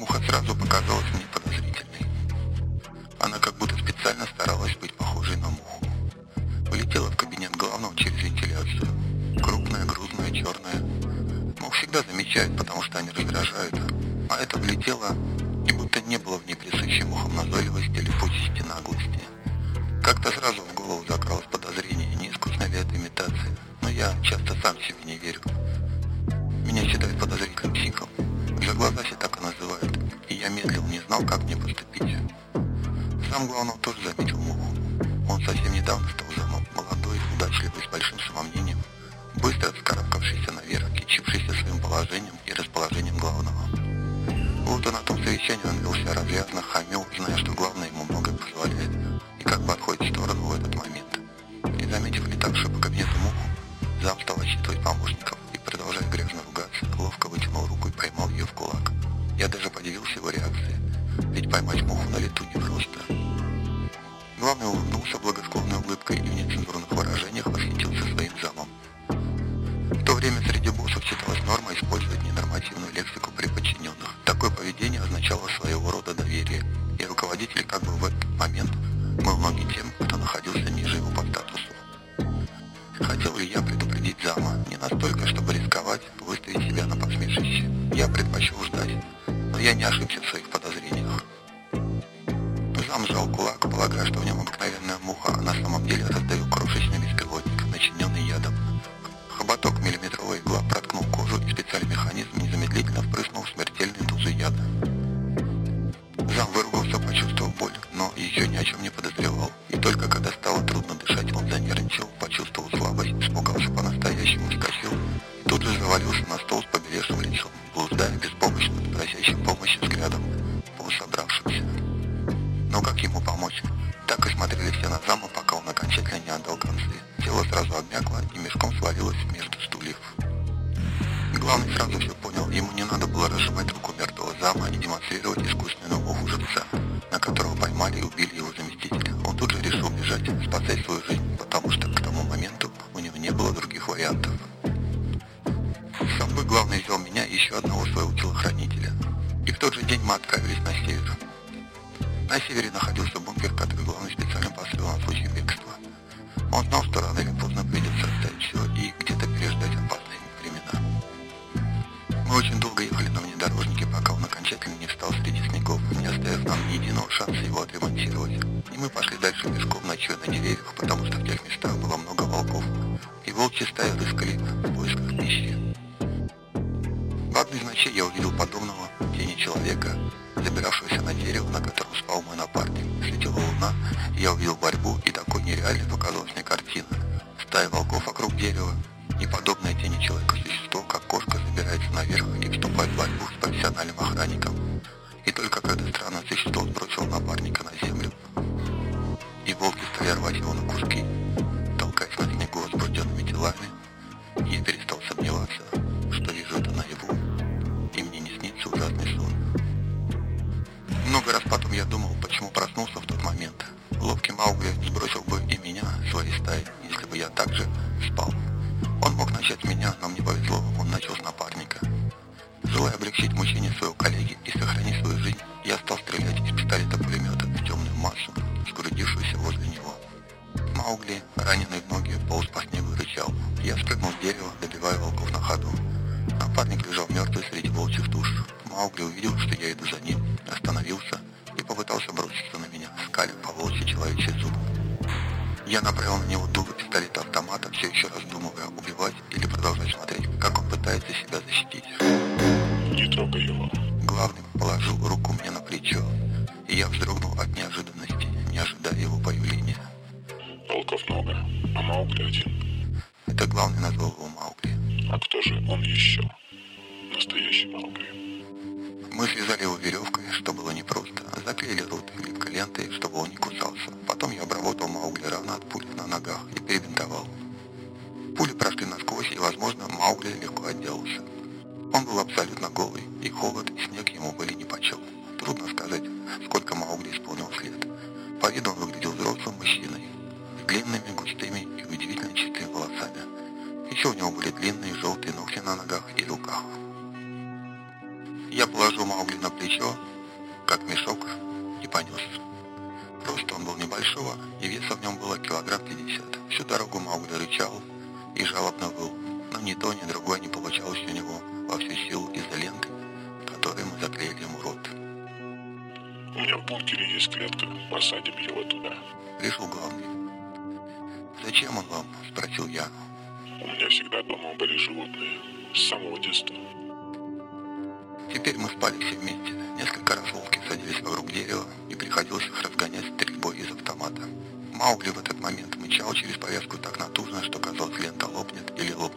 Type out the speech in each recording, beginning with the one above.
Муха сразу показалась мне подозрительной. Она как будто специально старалась быть похожей на муху. Влетела в кабинет главного через вентиляцию. Крупная, грузная, черная. Мух всегда замечают, потому что они раздражают. А это влетела, и будто не было в ней присущей мухам назойливости или пучести наглости. Как-то сразу в голову закралось подозрение, не искусная ли это имитация. Но я часто сам себе он вел Но как ему помочь? Так и смотрели все на зама, пока он окончательно не отдал концы. Тело сразу обмякло и мешком свалилось между стульев. Главный сразу все понял, ему не надо было разжимать руку мертвого зама и демонстрировать искусственную муху живца, на которого поймали и убили его заместителя. Он тут же решил бежать, спасать свою жизнь, потому что к тому моменту у него не было других вариантов. С собой главный взял меня и еще одного своего телохранителя. И в тот же день мы отправились на север. На севере находился бункер, который главный специально построил на случай бегства. Он знал, что рано или поздно придется оставить все и где-то переждать опасные времена. Мы очень долго ехали на внедорожнике, пока он окончательно не встал среди снегов, не оставив нам ни единого шанса его отремонтировать. И мы пошли дальше пешком, ночуя на деревьях, потому что в тех местах было много волков. И волчьи стаи рыскали в поисках пищи. Ночей я увидел подобного тени человека, забиравшегося на дерево, на котором спал мой напарник. Светила луна, я увидел борьбу, и такой нереальной показалась мне картина. Стая волков вокруг дерева, неподобное тени человека существо, как кошка забирается наверх и вступает в борьбу с профессиональным охранником. И только когда странное существо сбросило напарника на землю, и волки стали рвать его на куски, толкаясь на снегу возбужденными телами, я думал, почему проснулся в тот момент. Ловкий Маугли сбросил бы и меня, своей стаи, если бы я также спал. Он мог начать меня, но мне повезло, он начал с напарника. Желая облегчить мучения своего коллеги и сохранить свою жизнь, я стал стрелять из пистолета-пулемета в темную массу, сгрудившуюся возле него. Маугли, раненый в ноги, полз по снегу рычал. Я спрыгнул с дерева, добивая волков на ходу. Напарник лежал мертвый среди волчьих туш. Маугли увидел, что я иду за ним, остановился и попытался броситься на меня, скаля по волчьи человечьи зубы. Я направил на него дуло пистолета автомата, все еще раздумывая, убивать или продолжать смотреть, как он пытается себя защитить. Маугли легко отделался. Он был абсолютно голый, и холод, и снег ему были нипочем. Трудно сказать, сколько Маугли исполнил след. По виду он выглядел взрослым мужчиной, с длинными, густыми и удивительно чистыми волосами. Еще у него были длинные желтые ногти на ногах и руках. Я положил Маугли на плечо, как мешок, и понес. Рост он был небольшого, и веса в нем было килограмм пятьдесят. Всю дорогу Маугли рычал и жалобно ни то, ни другое не получалось у него во всю силу из-за ленты, которой мы заклеили ему рот. У меня в бункере есть клетка, посадим его туда. Решил главный. «Зачем он вам?» – спросил я. У меня всегда дома были животные, с самого детства. Теперь мы спали все вместе. Несколько раз волки садились вокруг дерева, и приходилось их разгонять стрельбой из автомата. Маугли в этот момент мычал через повязку так натужно, что казалось, лента лопнет или лопнут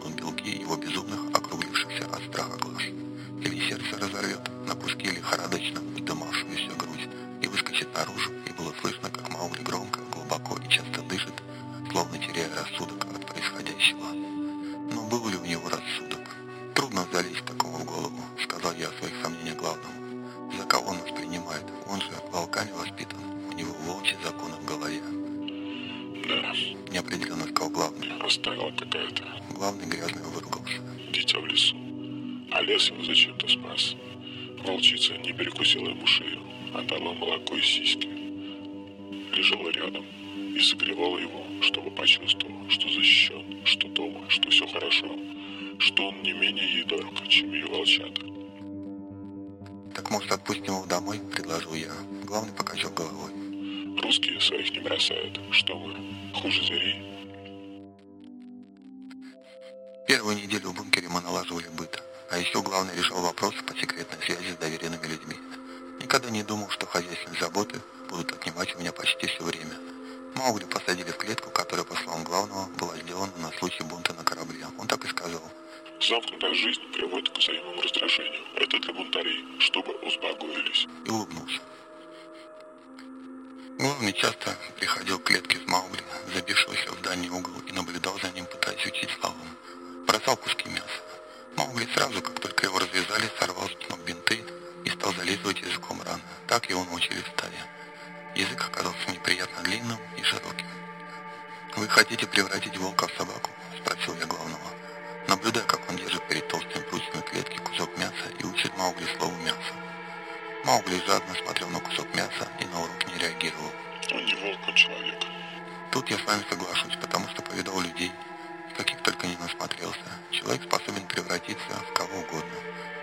воспитан. У него волчьи законы в голове. Да, Неопределенно сказал главный. оставила какая-то Главный грязно выругался. дитя в лесу. А лес его зачем-то спас. Волчица не перекусила ему шею, а дала молоко и сиськи. Лежала рядом и согревала его, чтобы почувствовал, что защищен, что дома, что все хорошо, что он не менее ей дорог, чем ее волчата. Так может отпустим его домой? Предложил я. Главный покачал головой. Русские своих не бросают. Что мы, хуже зверей? Первую неделю в бункере мы налаживали быт, а еще главный решал вопросы по секретной связи с доверенными людьми. Никогда не думал, что хозяйственные заботы будут отнимать у меня почти все время. Маугли посадили в клетку, которая, по словам главного, была сделана на случай бунта на корабле. Он так и сказал. Замкнутая жизнь приводит к взаимному раздражению. Это для бунтарей, чтобы успокоились. и улыбнулся. Главный часто приходил к клетке с Маугли, забившегося в дальний угол, и наблюдал за ним, пытаясь учить славам. Бросал куски мяса. Маугли сразу, как только его развязали, сорвал с ног бинты и стал зализывать языком раны. Так его научили в стае. Язык оказался неприятно длинным и широким. «Вы хотите превратить волка в собаку?» – спросил я главного, наблюдая, как он держит перед толстым прутьями клетки кусок мяса и учит Маугли слову «мясо». Маугли жадно смотрел на кусок мяса и на урок не реагировал. Он не волк, он человек. Тут я с вами соглашусь, потому что повидал людей, каких только не насмотрелся. Человек способен превратиться в кого угодно.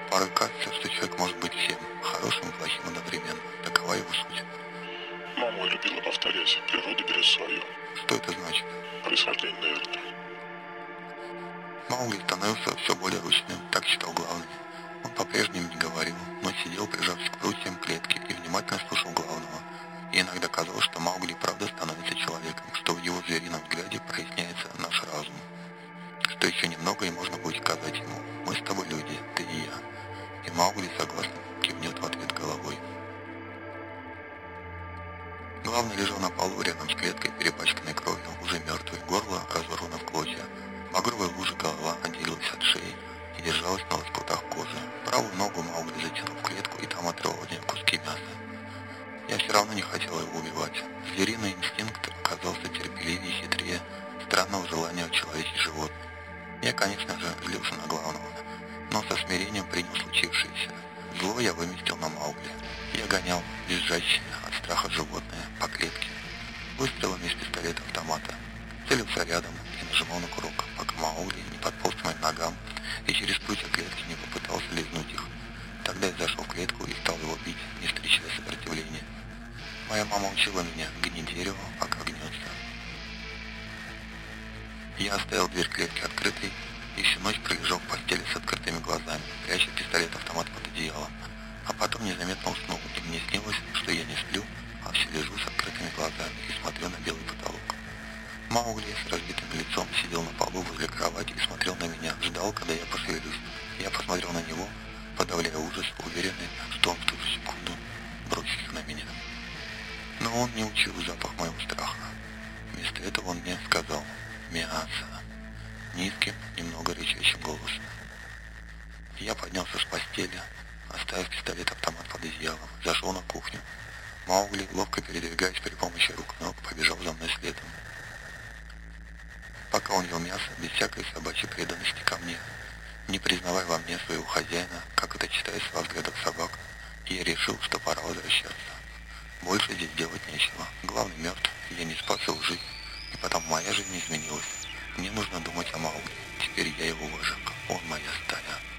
Порой кажется, что человек может быть всем, хорошим и плохим одновременно. Такова его суть. Мама любила повторять, природа берет свое. Что это значит? Происхождение, наверное. Маугли становился все более ручным, так считал главный. Он по-прежнему не говорил, но сидел, прижавшись к прутьям клетки и внимательно слушал главного. И иногда казалось, что Маугли правда становится человеком, что в его зверином взгляде проясняется наш разум. Что еще немного и можно будет сказать ему, мы с тобой люди, ты и я. И Маугли убивать. Звериный инстинкт оказался терпеливее и хитрее странного желания человеческих живот. Я, конечно же, злился на главного, но со смирением принял случившееся. Зло я выместил на Маугли. Я гонял визжащее от страха животное по клетке. Выстрелом из пистолета автомата. Целился рядом и нажимал на курок, пока Маугли не подполз к моим ногам и через прутья ждал, когда я пошевелюсь. Я посмотрел на него, подавляя ужас, уверенный, что он в ту секунду бросится на меня. Но он не учил запах моего страха. Вместо этого он мне сказал «мясо» низким, немного рычащим голосом. Я поднялся с постели, оставив пистолет-автомат под одеялом, зашел на кухню. Маугли, ловко передвигаясь при помощи рук ног, побежал за мной следом. Ел мясо, без всякой собачьей преданности ко мне, не признавая во мне своего хозяина, как это читается во взглядах собак, Я решил, что пора возвращаться. Больше здесь делать нечего. Главный мертв, я не спас его жизнь. И потом моя жизнь изменилась. Мне нужно думать о Маугли. Теперь я его вожак. Он моя стая.